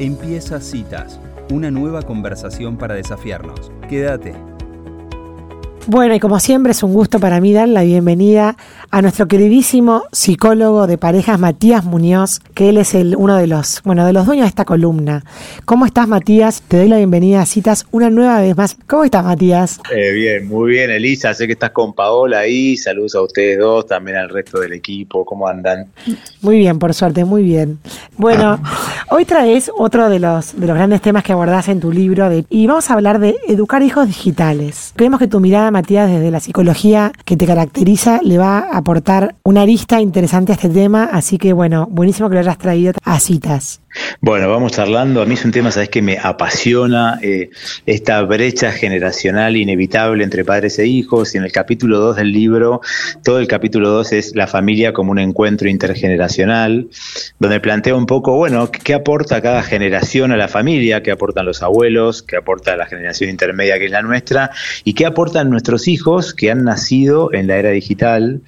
Empieza Citas, una nueva conversación para desafiarnos. Quédate. Bueno, y como siempre es un gusto para mí dar la bienvenida a nuestro queridísimo psicólogo de parejas Matías Muñoz, que él es el, uno de los, bueno, de los dueños de esta columna. ¿Cómo estás, Matías? Te doy la bienvenida a Citas una nueva vez más. ¿Cómo estás, Matías? Eh, bien, muy bien, Elisa. Sé que estás con Paola ahí. Saludos a ustedes dos, también al resto del equipo. ¿Cómo andan? Muy bien, por suerte, muy bien. Bueno, hoy traes otro de los, de los grandes temas que abordás en tu libro de, y vamos a hablar de educar hijos digitales. Creemos que tu mirada, Matías, desde la psicología que te caracteriza, le va a aportar una arista interesante a este tema, así que bueno, buenísimo que lo hayas traído a citas. Bueno, vamos charlando. A mí es un tema, sabes que me apasiona eh, esta brecha generacional inevitable entre padres e hijos. Y en el capítulo 2 del libro, todo el capítulo 2 es la familia como un encuentro intergeneracional, donde plantea un poco, bueno, qué aporta cada generación a la familia, qué aportan los abuelos, qué aporta la generación intermedia que es la nuestra, y qué aportan nuestros hijos que han nacido en la era digital.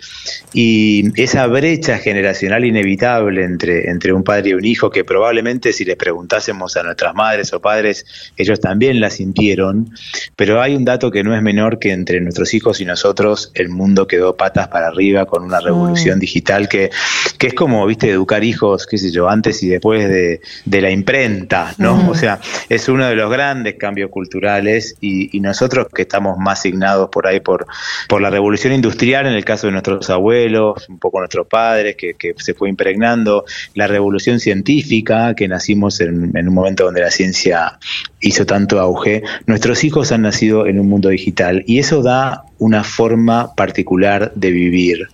Y esa brecha generacional inevitable entre, entre un padre y un hijo que probablemente si les preguntásemos a nuestras madres o padres, ellos también la sintieron, pero hay un dato que no es menor que entre nuestros hijos y nosotros el mundo quedó patas para arriba con una revolución mm. digital que, que es como, viste, educar hijos, qué sé yo, antes y después de, la imprenta, ¿no? Mm. O sea, es uno de los grandes cambios culturales y, nosotros que estamos más signados por ahí por, por la revolución industrial, en el caso de nuestros abuelos, un poco nuestros padres, que, se fue impregnando, la revolución científica, que nacimos en, un momento donde la ciencia hizo tanto auge, nuestros hijos han nacido en un mundo digital y eso da una forma particular de vivir,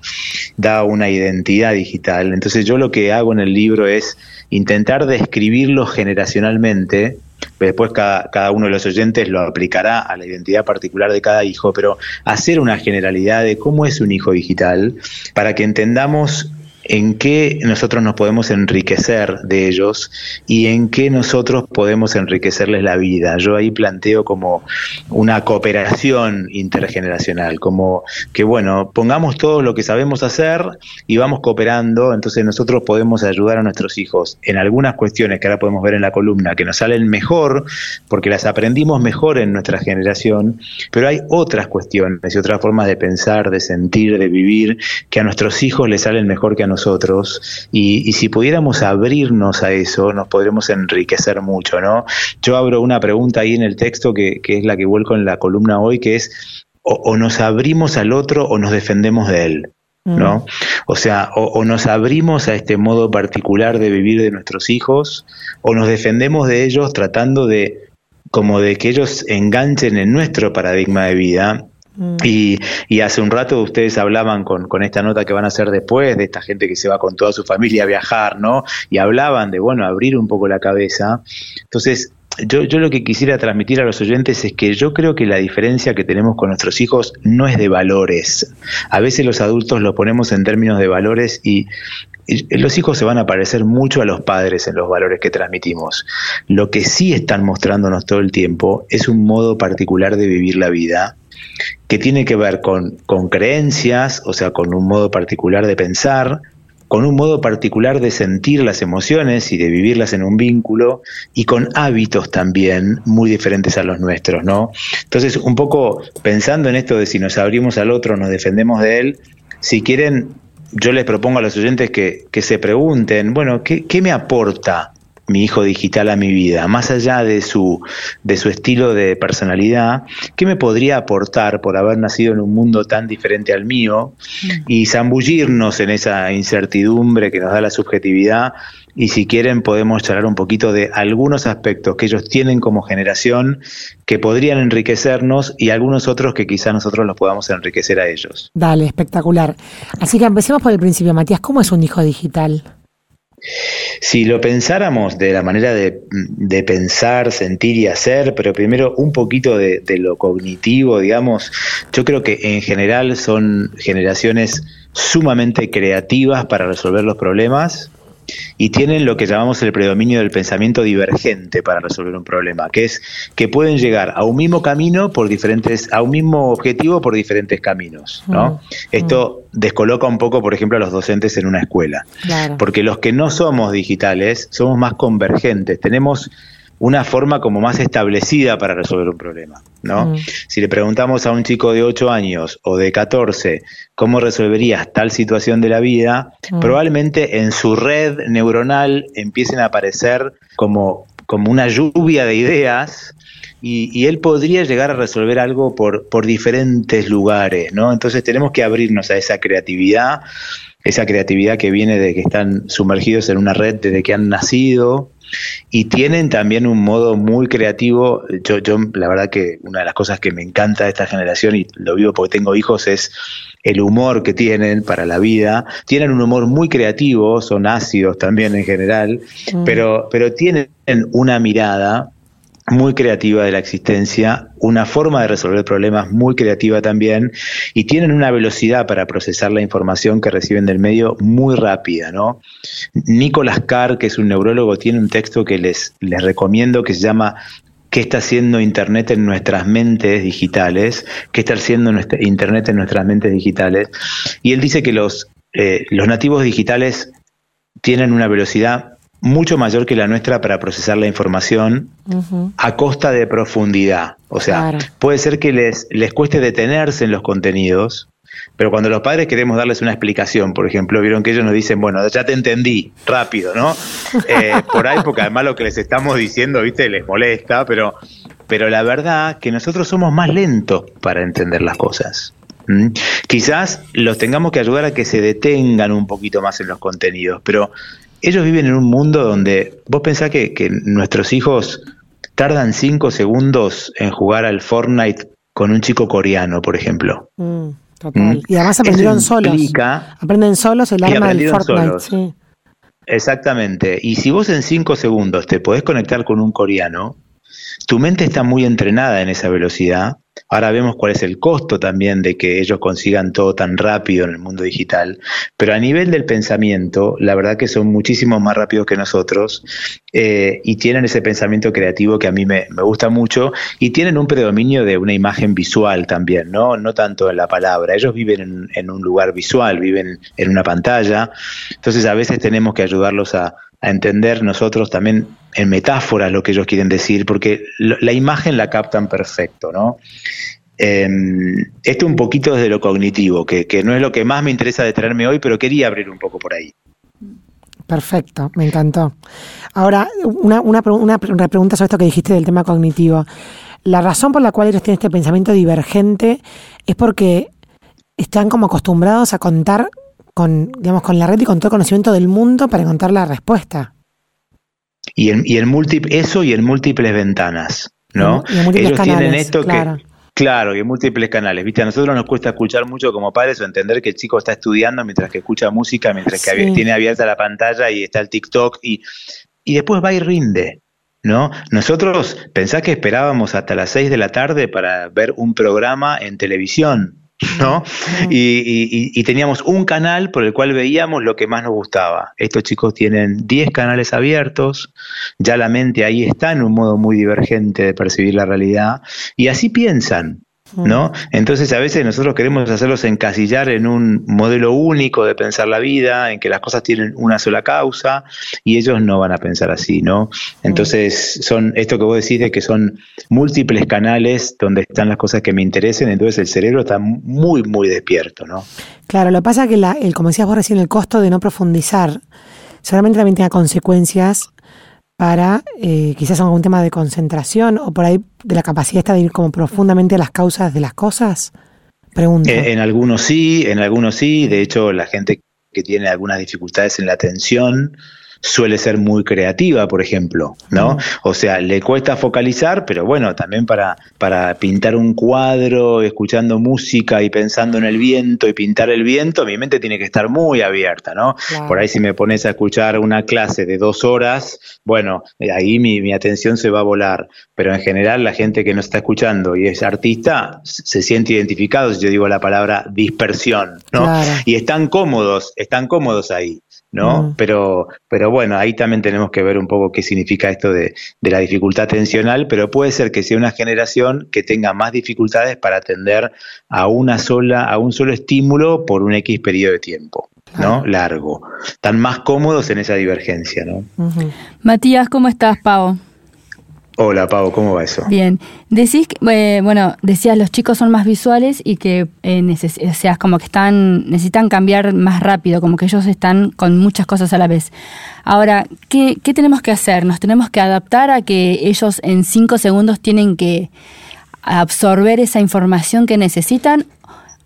da una identidad digital. Entonces yo lo que hago en el libro es intentar describirlo generacionalmente, después cada, cada, uno de los oyentes lo aplicará a la identidad particular de cada hijo, pero hacer una generalidad de cómo es un hijo digital para que entendamos en qué nosotros nos podemos enriquecer de ellos y en qué nosotros podemos enriquecerles la vida. Yo ahí planteo como una cooperación intergeneracional, como que bueno, pongamos todo lo que sabemos hacer y vamos cooperando, entonces nosotros podemos ayudar a nuestros hijos en algunas cuestiones que ahora podemos ver en la columna, que nos salen mejor, porque las aprendimos mejor en nuestra generación, pero hay otras cuestiones y otras formas de pensar, de sentir, de vivir, que a nuestros hijos les salen mejor que a nosotros nosotros y, si pudiéramos abrirnos a eso, nos podremos enriquecer mucho, ¿no? Yo abro una pregunta ahí en el texto que, es la que vuelco en la columna hoy, que es o, nos abrimos al otro o nos defendemos de él. ¿no? Mm. O sea, o, nos abrimos a este modo particular de vivir de nuestros hijos, o nos defendemos de ellos tratando de como de que ellos enganchen en nuestro paradigma de vida. Y, y, hace un rato ustedes hablaban con, con, esta nota que van a hacer después, de esta gente que se va con toda su familia a viajar, ¿no? Y hablaban de, bueno, abrir un poco la cabeza. Entonces, yo, yo lo que quisiera transmitir a los oyentes es que yo creo que la diferencia que tenemos con nuestros hijos no es de valores. A veces los adultos lo ponemos en términos de valores y los hijos se van a parecer mucho a los padres en los valores que transmitimos. Lo que sí están mostrándonos todo el tiempo es un modo particular de vivir la vida que tiene que ver con, con creencias, o sea, con un modo particular de pensar, con un modo particular de sentir las emociones y de vivirlas en un vínculo y con hábitos también muy diferentes a los nuestros, ¿no? Entonces, un poco pensando en esto de si nos abrimos al otro, nos defendemos de él, si quieren, yo les propongo a los oyentes que, que se pregunten, bueno, ¿qué, ¿qué me aporta mi hijo digital a mi vida, más allá de su, de su estilo de personalidad, ¿qué me podría aportar por haber nacido en un mundo tan diferente al mío? Mm. Y zambullirnos en esa incertidumbre que nos da la subjetividad y si quieren podemos charlar un poquito de algunos aspectos que ellos tienen como generación que podrían enriquecernos y algunos otros que quizá nosotros los podamos enriquecer a ellos. Dale, espectacular. Así que empecemos por el principio, Matías, ¿cómo es un hijo digital? Si lo pensáramos de la manera de, pensar, sentir y hacer, pero primero un poquito de, lo cognitivo, digamos, yo creo que en general son generaciones sumamente creativas para resolver los problemas, y tienen lo que llamamos el predominio del pensamiento divergente para resolver un problema, que es que pueden llegar a un mismo camino por diferentes, a un mismo objetivo por diferentes caminos, ¿no? Mm, Esto mm. descoloca un poco, por ejemplo, a los docentes en una escuela, porque los que no somos digitales somos más convergentes, tenemos una forma como más establecida para resolver un problema, ¿no? Mm. Si le preguntamos a un chico de 8 años o de 14 cómo resolverías tal situación de la vida, mm. probablemente en su red neuronal empiecen a aparecer como, como una lluvia de ideas y, él podría llegar a resolver algo por, por diferentes lugares, ¿no? Entonces tenemos que abrirnos a esa creatividad, esa creatividad que viene de que están sumergidos en una red desde que han nacido, y tienen también un modo muy creativo. Yo, yo, la verdad que una de las cosas que me encanta de esta generación, y lo vivo porque tengo hijos, es el humor que tienen para la vida. Tienen un humor muy creativo, son ácidos también en general, mm. pero, pero tienen una mirada muy creativa de la existencia, una forma de resolver problemas muy creativa también, y tienen una velocidad para procesar la información que reciben del medio muy rápida, ¿no? Nicolás Carr, que es un neurólogo, tiene un texto que les, les recomiendo que se llama ¿Qué está haciendo Internet en nuestras mentes digitales? ¿Qué está haciendo Internet en nuestras mentes digitales? Y él dice que los, eh, los nativos digitales tienen una velocidad mucho mayor que la nuestra para procesar la información a costa de profundidad. O sea, puede ser que les, les cueste detenerse en los contenidos, pero cuando los padres queremos darles una explicación, por ejemplo, vieron que ellos nos dicen, bueno, ya te entendí, rápido, ¿no? Eh, por ahí, porque además lo que les estamos diciendo, viste, les molesta, pero, pero la verdad que nosotros somos más lentos para entender las cosas. Quizás los tengamos que ayudar a que se detengan un poquito más en los contenidos, pero ellos viven en un mundo donde vos pensás que, nuestros hijos tardan cinco segundos en jugar al Fortnite con un chico coreano, por ejemplo. Mm, total. ¿Mm? Y además aprendieron solos. Aprenden solos el arma del Fortnite. Exactamente. Y si vos en cinco segundos te podés conectar con un coreano, tu mente está muy entrenada en esa velocidad Ahora vemos cuál es el costo también de que ellos consigan todo tan rápido en el mundo digital, pero a nivel del pensamiento, la verdad que son muchísimo más rápidos que nosotros eh, y tienen ese pensamiento creativo que a mí me, gusta mucho y tienen un predominio de una imagen visual también, no, no tanto en la palabra. Ellos viven en, en un lugar visual, viven en una pantalla, entonces a veces tenemos que ayudarlos a, a entender nosotros también en metáforas lo que ellos quieren decir, porque la imagen la captan perfecto, ¿no? Em, esto un poquito desde lo cognitivo, que, no es lo que más me interesa de traerme hoy, pero quería abrir un poco por ahí. Perfecto, me encantó. Ahora, una, una, una, pregunta sobre esto que dijiste del tema cognitivo. La razón por la cual ellos tienen este pensamiento divergente es porque están como acostumbrados a contar con, digamos, con la red y con todo el conocimiento del mundo para encontrar la respuesta. Y en, y eso y en múltiples ventanas, ¿no? Ellos tienen esto que Claro, y en múltiples canales. Viste, a nosotros nos cuesta escuchar mucho como padres o entender que el chico está estudiando mientras que escucha música, mientras que tiene abierta la pantalla y está el TikTok y, y después va y rinde. ¿No? Nosotros pensá que esperábamos hasta las 6 de la tarde para ver un programa en televisión, ¿no? Y, teníamos un canal por el cual veíamos lo que más nos gustaba. Estos chicos tienen 10 canales abiertos, ya la mente ahí está en un modo muy divergente de percibir la realidad, y así piensan. ¿No? Entonces a veces nosotros queremos hacerlos encasillar en un modelo único de pensar la vida, en que las cosas tienen una sola causa y ellos no van a pensar así, ¿no? Entonces son esto que vos decís de que son múltiples canales donde están las cosas que me interesen, entonces el cerebro está muy, muy despierto, ¿no? Claro, lo que pasa es que, la, el, como decías vos recién, el costo de no profundizar seguramente también tenga consecuencias para eh, quizás algún tema de concentración o por ahí de la capacidad esta de ir como profundamente a las causas de las cosas? Pregunto. En, en algunos sí, en algunos sí. De hecho, la gente que tiene algunas dificultades en la atención suele ser muy creativa, por ejemplo, ¿no? O sea, le cuesta focalizar, pero bueno, también para, para pintar un cuadro, escuchando música y pensando en el viento y pintar el viento, mi mente tiene que estar muy abierta, ¿no? Por ahí si me pones a escuchar una clase de dos horas, bueno, ahí mi, mi atención se va a volar, pero en general la gente que no está escuchando y es artista se siente identificado si yo digo la palabra dispersión, ¿no? Y están cómodos, están cómodos ahí. ¿no? Pero, pero bueno, ahí también tenemos que ver un poco qué significa esto de, la dificultad atencional, pero puede ser que sea una generación que tenga más dificultades para atender a una sola, a un solo estímulo por un X periodo de tiempo. ¿no? Largo. Están más cómodos en esa divergencia, ¿no? Matías, ¿cómo estás, Pau? Hola, Pau, ¿cómo va eso? Bien. Decís, eh, bueno, decías los chicos son más visuales y que eh, o como que están, necesitan cambiar más rápido, como que ellos están con muchas cosas a la vez. Ahora, ¿qué, qué tenemos que hacer? ¿Nos tenemos que adaptar a que ellos en cinco segundos tienen que absorber esa información que necesitan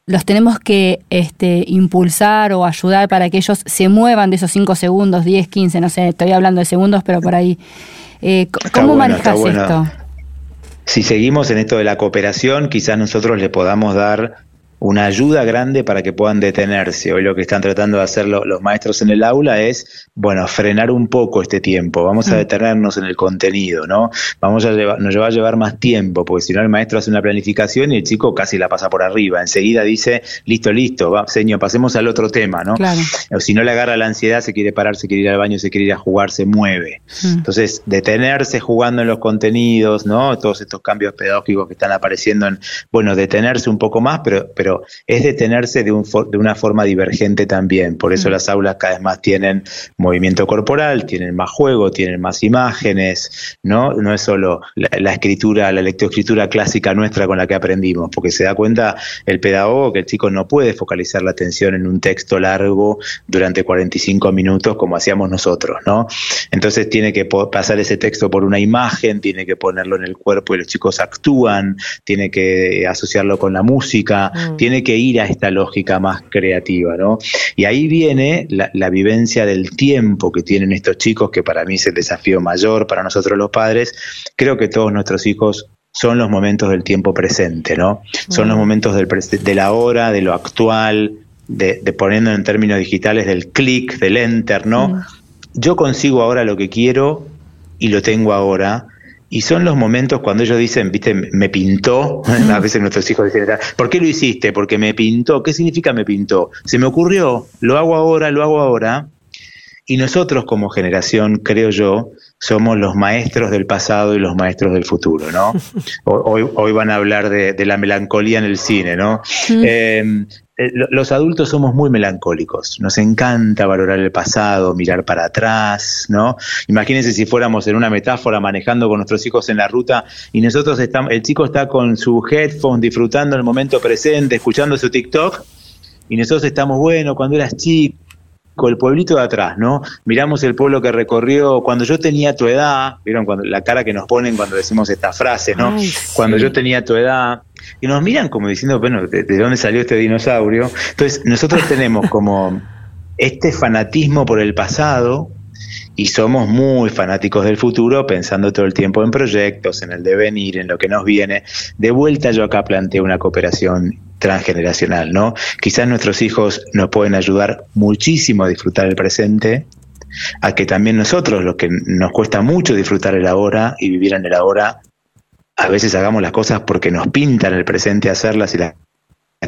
los tenemos que este, impulsar o ayudar para que ellos se muevan de esos cinco segundos, 10, 15, no sé, estoy hablando de segundos, pero por ahí eh, ¿Cómo manejas esto? Si seguimos en esto de la cooperación, quizás nosotros le podamos dar una ayuda grande para que puedan detenerse. Hoy lo que están tratando de hacer los maestros en el aula es, bueno, frenar un poco este tiempo, vamos a mm. detenernos en el contenido, ¿no? Vamos a llevar, nos va a llevar más tiempo, porque si no el maestro hace una planificación y el chico casi la pasa por arriba, enseguida dice, listo, listo, va, señor, pasemos al otro tema, ¿no? O si no le agarra la ansiedad, se quiere parar, se quiere ir al baño, se quiere ir a jugar, se mueve. Mm. Entonces, detenerse jugando en los contenidos, ¿no? Todos estos cambios pedagógicos que están apareciendo en, bueno, detenerse un poco más, pero, pero es detenerse de, un de una forma divergente también. Por eso mm. las aulas cada vez más tienen movimiento corporal, tienen más juego, tienen más imágenes, ¿no? No es solo la, escritura, la lectoescritura clásica nuestra con la que aprendimos, porque se da cuenta el pedagogo que el chico no puede focalizar la atención en un texto largo durante 45 minutos como hacíamos nosotros, ¿no? Entonces tiene que pasar ese texto por una imagen, tiene que ponerlo en el cuerpo y los chicos actúan, tiene que asociarlo con la música, mm tiene que ir a esta lógica más creativa, ¿no? Y ahí viene la, vivencia del tiempo que tienen estos chicos, que para mí es el desafío mayor para nosotros los padres. Creo que todos nuestros hijos son los momentos del tiempo presente, ¿no? Son los momentos del de la hora, de lo actual, de, poniendo en términos digitales del clic, del enter, ¿no? Yo consigo ahora lo que quiero y lo tengo ahora, y son los momentos cuando ellos dicen, viste, me pintó, a veces nuestros hijos dicen, ¿por qué lo hiciste? Porque me pintó. ¿Qué significa me pintó? Se me ocurrió, lo hago ahora, lo hago ahora. Y nosotros como generación, creo yo, somos los maestros del pasado y los maestros del futuro, ¿no? Hoy, hoy van a hablar de, la melancolía en el cine, ¿no? Eh, eh, los adultos somos muy melancólicos, nos encanta valorar el pasado, mirar para atrás, ¿no? Imagínense si fuéramos en una metáfora manejando con nuestros hijos en la ruta y nosotros estamos, el chico está con su headphone disfrutando el momento presente, escuchando su TikTok y nosotros estamos, bueno, cuando eras chico, el pueblito de atrás, ¿no? Miramos el pueblo que recorrió cuando yo tenía tu edad, vieron cuando la cara que nos ponen cuando decimos esta frase, ¿no? Cuando yo tenía tu edad, y nos miran como diciendo, bueno, ¿de, dónde salió este dinosaurio? Entonces, nosotros tenemos como este fanatismo por el pasado y somos muy fanáticos del futuro, pensando todo el tiempo en proyectos, en el devenir, en lo que nos viene. De vuelta yo acá planteo una cooperación transgeneracional, ¿no? Quizás nuestros hijos nos pueden ayudar muchísimo a disfrutar el presente, a que también nosotros, lo que nos cuesta mucho disfrutar el ahora y vivir en el ahora, a veces hagamos las cosas porque nos pintan el presente hacerlas y las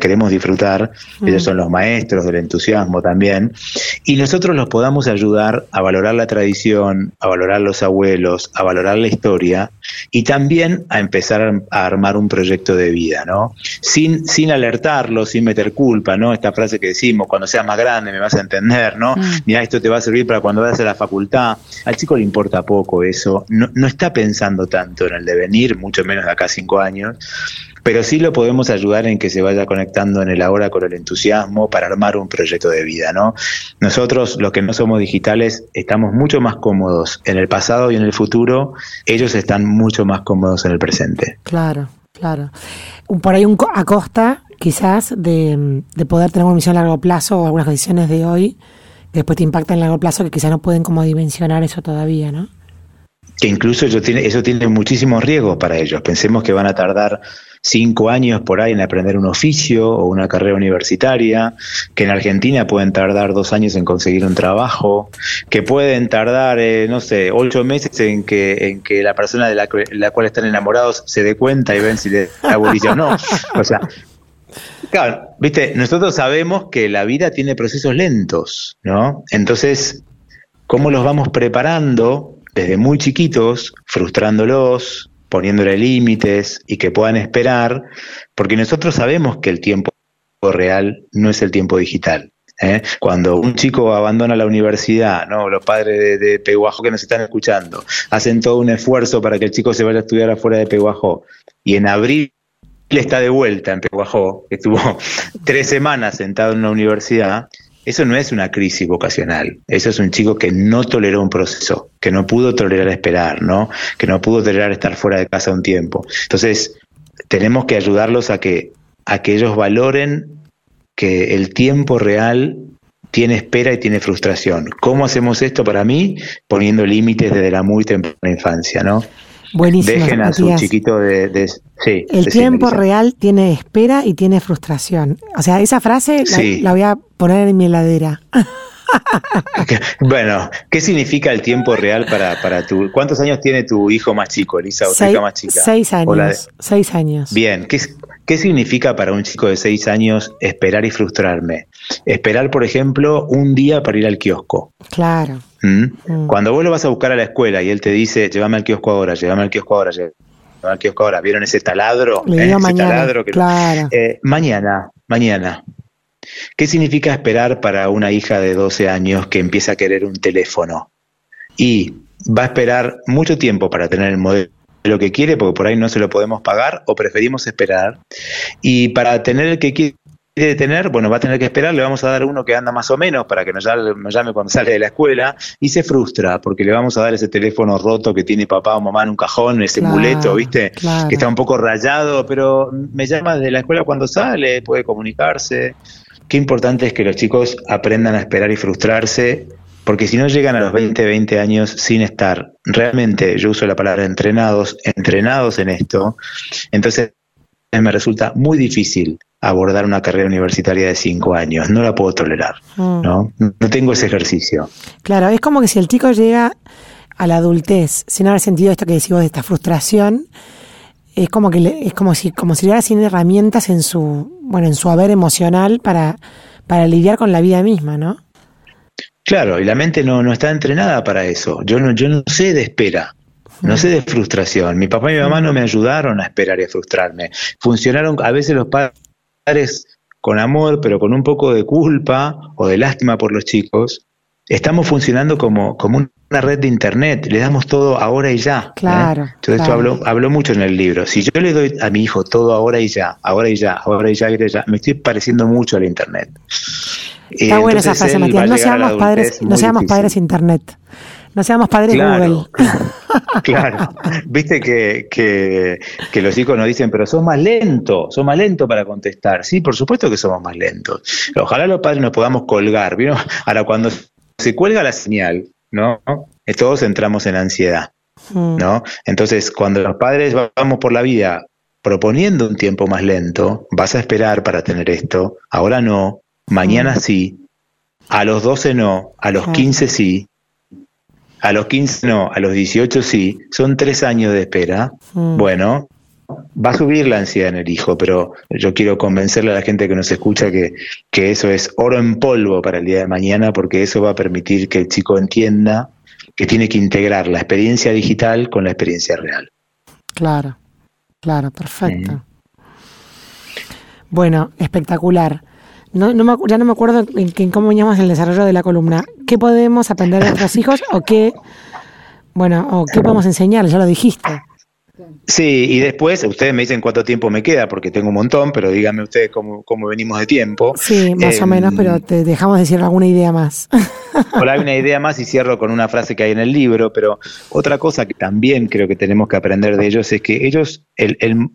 queremos disfrutar, ellos son los maestros del entusiasmo también, y nosotros los podamos ayudar a valorar la tradición, a valorar los abuelos, a valorar la historia y también a empezar a armar un proyecto de vida, ¿no? Sin, sin alertarlos, sin meter culpa, ¿no? Esta frase que decimos, cuando seas más grande me vas a entender, ¿no? Mm. Mira, esto te va a servir para cuando vayas a la facultad. Al chico le importa poco eso, no, no está pensando tanto en el devenir, mucho menos de acá a cinco años, pero sí lo podemos ayudar en que se vaya conectando en el ahora con el entusiasmo para armar un proyecto de vida, ¿no? Nosotros, los que no somos digitales, estamos mucho más cómodos en el pasado y en el futuro, ellos están mucho más cómodos en el presente. Claro, claro. Por ahí un, a costa, quizás, de, de poder tener una misión a largo plazo o algunas condiciones de hoy después te impacta en largo plazo que quizás no pueden como dimensionar eso todavía, ¿no? Que incluso eso tiene, eso tiene muchísimos riesgos para ellos. Pensemos que van a tardar cinco años por ahí en aprender un oficio o una carrera universitaria, que en Argentina pueden tardar dos años en conseguir un trabajo, que pueden tardar, eh, no sé, ocho meses en que, en que la persona de la, la cual están enamorados se dé cuenta y ven si le da o no. O sea, Claro, viste, nosotros sabemos que la vida tiene procesos lentos, ¿no? Entonces, ¿cómo los vamos preparando desde muy chiquitos, frustrándolos, poniéndole límites y que puedan esperar? Porque nosotros sabemos que el tiempo real no es el tiempo digital. ¿eh? Cuando un chico abandona la universidad, ¿no? los padres de, de, que nos están escuchando hacen todo un esfuerzo para que el chico se vaya a estudiar afuera de Peguajo y en abril está de vuelta en Peguajó, estuvo tres semanas sentado en una universidad, eso no es una crisis vocacional, eso es un chico que no toleró un proceso, que no pudo tolerar esperar, ¿no? que no pudo tolerar estar fuera de casa un tiempo. Entonces, tenemos que ayudarlos a que, a que ellos valoren que el tiempo real tiene espera y tiene frustración. ¿Cómo hacemos esto para mí? Poniendo límites desde la muy temprana infancia, ¿no? Buenísimo. Dejen a su chiquito de, sí, El tiempo real tiene espera y tiene frustración. O sea, esa frase la, voy a poner en mi heladera. bueno, ¿qué significa el tiempo real para, para tu... ¿Cuántos años tiene tu hijo más chico, Elisa, o tu hija más chica? Seis años. Seis años. Bien, ¿qué, ¿qué significa para un chico de seis años esperar y frustrarme? Esperar, por ejemplo, un día para ir al kiosco. Claro. ¿Mm? Mm. Cuando vos lo vas a buscar a la escuela y él te dice, llévame al kiosco ahora, llévame al kiosco ahora, llévame al kiosco ahora, ¿vieron ese taladro? Le ese mañana, taladro que claro. eh, mañana, mañana. ¿Qué significa esperar para una hija de 12 años que empieza a querer un teléfono? Y va a esperar mucho tiempo para tener el modelo que quiere, porque por ahí no se lo podemos pagar, o preferimos esperar. Y para tener el que quiere quiere tener, bueno, va a tener que esperar, le vamos a dar uno que anda más o menos para que nos llame, cuando sale de la escuela y se frustra porque le vamos a dar ese teléfono roto que tiene papá o mamá en un cajón, ese muleto, ¿viste? Que está un poco rayado, pero me llama desde la escuela cuando sale, puede comunicarse. Qué importante es que los chicos aprendan a esperar y frustrarse, porque si no llegan a los 20, 20 años sin estar realmente, yo uso la palabra entrenados, entrenados en esto, entonces me resulta muy difícil abordar una carrera universitaria de cinco años. No la puedo tolerar, mm. ¿no? No tengo ese ejercicio. Claro, es como que si el chico llega a la adultez sin haber sentido esto que decimos de esta frustración, es como que le, es como si como si llegara sin herramientas en su bueno en su haber emocional para para lidiar con la vida misma, ¿no? Claro, y la mente no, no está entrenada para eso. Yo no yo no sé de espera. No sé de frustración. Mi papá y mi mamá no me ayudaron a esperar y a frustrarme. Funcionaron a veces los padres con amor, pero con un poco de culpa o de lástima por los chicos, estamos funcionando como, como una red de internet, le damos todo ahora y ya. ¿eh? Claro. Entonces esto hablo, mucho en el libro. Si yo le doy a mi hijo todo ahora y ya, ahora y ya, ahora y ya, ahora y ya, me estoy pareciendo mucho al internet. Está buena esa frase, Matías. No seamos padres, no seamos padres internet. No seamos padres Google. Claro, viste que, que, los chicos nos dicen, pero sos más lento, sos más lento para contestar. Sí, por supuesto que somos más lentos. Ojalá los padres nos podamos colgar. ¿vieron? Ahora, cuando se cuelga la señal, ¿no? Todos entramos en ansiedad, mm. ¿no? Entonces, cuando los padres vamos por la vida proponiendo un tiempo más lento, vas a esperar para tener esto, ahora no, mañana mm. sí, a los 12 no, a los 15 sí, a los 15 no, a los 18 sí, son tres años de espera. Mm. Bueno, va a subir la ansiedad en el hijo, pero yo quiero convencerle a la gente que nos escucha que, que eso es oro en polvo para el día de mañana, porque eso va a permitir que el chico entienda que tiene que integrar la experiencia digital con la experiencia real. Claro, claro, perfecto. Bueno, espectacular. No, no me, ya no me acuerdo en, cómo veníamos el desarrollo de la columna. ¿Qué podemos aprender de nuestros hijos o qué, bueno, o qué podemos enseñar? Ya lo dijiste. Sí, y después ustedes me dicen cuánto tiempo me queda, porque tengo un montón, pero díganme ustedes cómo, cómo venimos de tiempo. Sí, más o menos, pero te dejamos decir alguna idea más. Hola, hay una idea más y cierro con una frase que hay en el libro, pero otra cosa que también creo que tenemos que aprender de ellos es que ellos, el, el,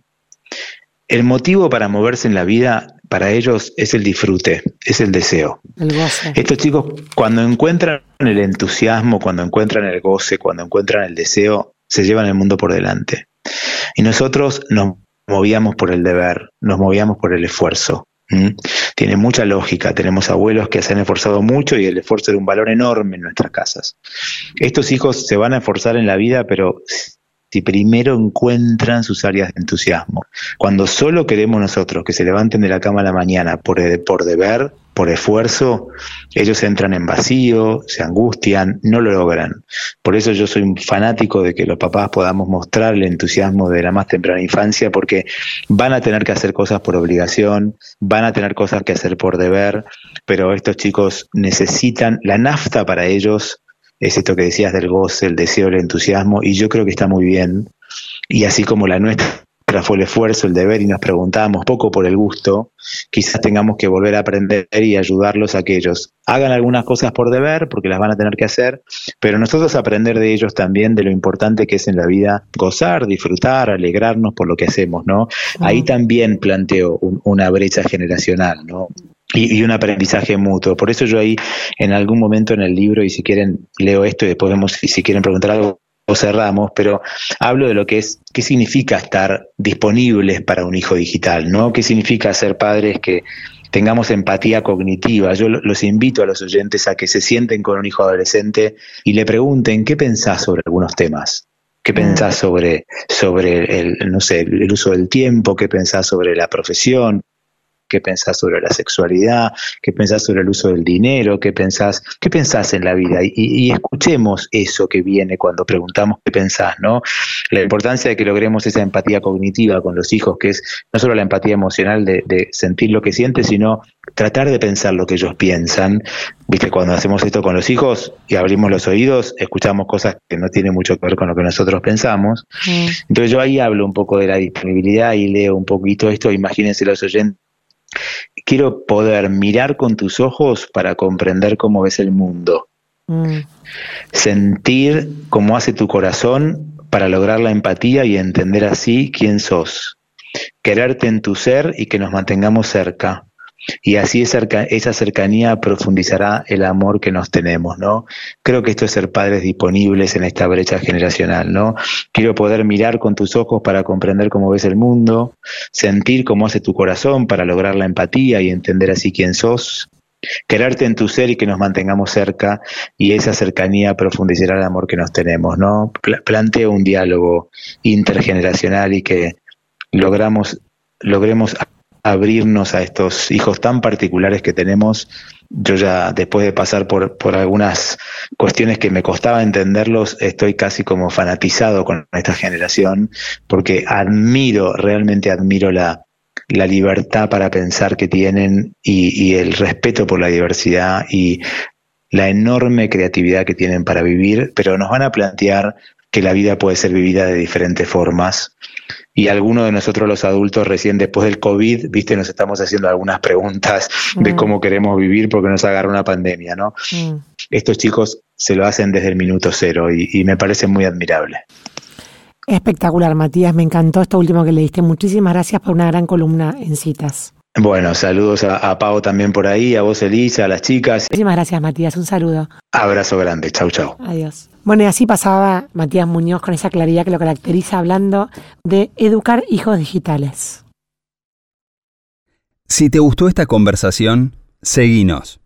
el motivo para moverse en la vida para ellos es el disfrute, es el deseo. El goce. Estos chicos, cuando encuentran el entusiasmo, cuando encuentran el goce, cuando encuentran el deseo, se llevan el mundo por delante. Y nosotros nos movíamos por el deber, nos movíamos por el esfuerzo. Tiene mucha lógica, tenemos abuelos que se han esforzado mucho y el esfuerzo era un valor enorme en nuestras casas. Estos hijos se van a esforzar en la vida, pero si primero encuentran sus áreas de entusiasmo. Cuando solo queremos nosotros que se levanten de la cama a la mañana por, por deber, por esfuerzo, ellos entran en vacío, se angustian, no lo logran. Por eso yo soy un fanático de que los papás podamos mostrar el entusiasmo de la más temprana infancia, porque van a tener que hacer cosas por obligación, van a tener cosas que hacer por deber, pero estos chicos necesitan, la nafta para ellos es esto que decías del goce, el deseo, el entusiasmo, y yo creo que está muy bien. Y así como la nuestra fue el esfuerzo, el deber, y nos preguntábamos poco por el gusto, quizás tengamos que volver a aprender y ayudarlos a que ellos hagan algunas cosas por deber, porque las van a tener que hacer, pero nosotros aprender de ellos también de lo importante que es en la vida gozar, disfrutar, alegrarnos por lo que hacemos, ¿no? Ahí también planteo una brecha generacional, ¿no? Y, un aprendizaje mutuo. Por eso yo ahí en algún momento en el libro, y si quieren leo esto y después vemos si quieren preguntar algo, o cerramos, pero hablo de lo que es, qué significa estar disponibles para un hijo digital, ¿no? ¿Qué significa ser padres que tengamos empatía cognitiva? Yo los invito a los oyentes a que se sienten con un hijo adolescente y le pregunten qué pensás sobre algunos temas. ¿Qué pensás mm. sobre, sobre el, no sé, el uso del tiempo? ¿Qué pensás sobre la profesión? Qué pensás sobre la sexualidad, qué pensás sobre el uso del dinero, qué pensás, qué pensás en la vida. Y, escuchemos eso que viene cuando preguntamos qué pensás, ¿no? La importancia de que logremos esa empatía cognitiva con los hijos, que es no solo la empatía emocional de, de sentir lo que sienten, sino tratar de pensar lo que ellos piensan. Viste, cuando hacemos esto con los hijos y abrimos los oídos, escuchamos cosas que no tienen mucho que ver con lo que nosotros pensamos. Entonces yo ahí hablo un poco de la disponibilidad y leo un poquito esto. Imagínense los oyentes quiero poder mirar con tus ojos para comprender cómo ves el mundo. Mm. Sentir cómo hace tu corazón para lograr la empatía y entender así quién sos. Quererte en tu ser y que nos mantengamos cerca y así esa cercanía profundizará el amor que nos tenemos, ¿no? Creo que esto es ser padres disponibles en esta brecha generacional, ¿no? Quiero poder mirar con tus ojos para comprender cómo ves el mundo, sentir cómo hace tu corazón para lograr la empatía y entender así quién sos, quererte en tu ser y que nos mantengamos cerca y esa cercanía profundizará el amor que nos tenemos, ¿no? Planteo un diálogo intergeneracional y que logramos logremos abrirnos a estos hijos tan particulares que tenemos. Yo ya después de pasar por, por algunas cuestiones que me costaba entenderlos, estoy casi como fanatizado con esta generación, porque admiro, realmente admiro la, la libertad para pensar que tienen y, y el respeto por la diversidad y la enorme creatividad que tienen para vivir, pero nos van a plantear que la vida puede ser vivida de diferentes formas y algunos de nosotros los adultos recién después del COVID, viste, nos estamos haciendo algunas preguntas de mm. cómo queremos vivir porque nos agarra una pandemia, ¿no? Mm. Estos chicos se lo hacen desde el minuto cero y, me parece muy admirable. Espectacular, Matías, me encantó esto último que leíste. Muchísimas gracias por una gran columna en citas. Bueno, saludos a, a Pau también por ahí, a vos Elisa, a las chicas. Muchísimas gracias, Matías, un saludo. Abrazo grande, chau, chau. Adiós. Bueno, y así pasaba Matías Muñoz con esa claridad que lo caracteriza hablando de educar hijos digitales. Si te gustó esta conversación, seguinos.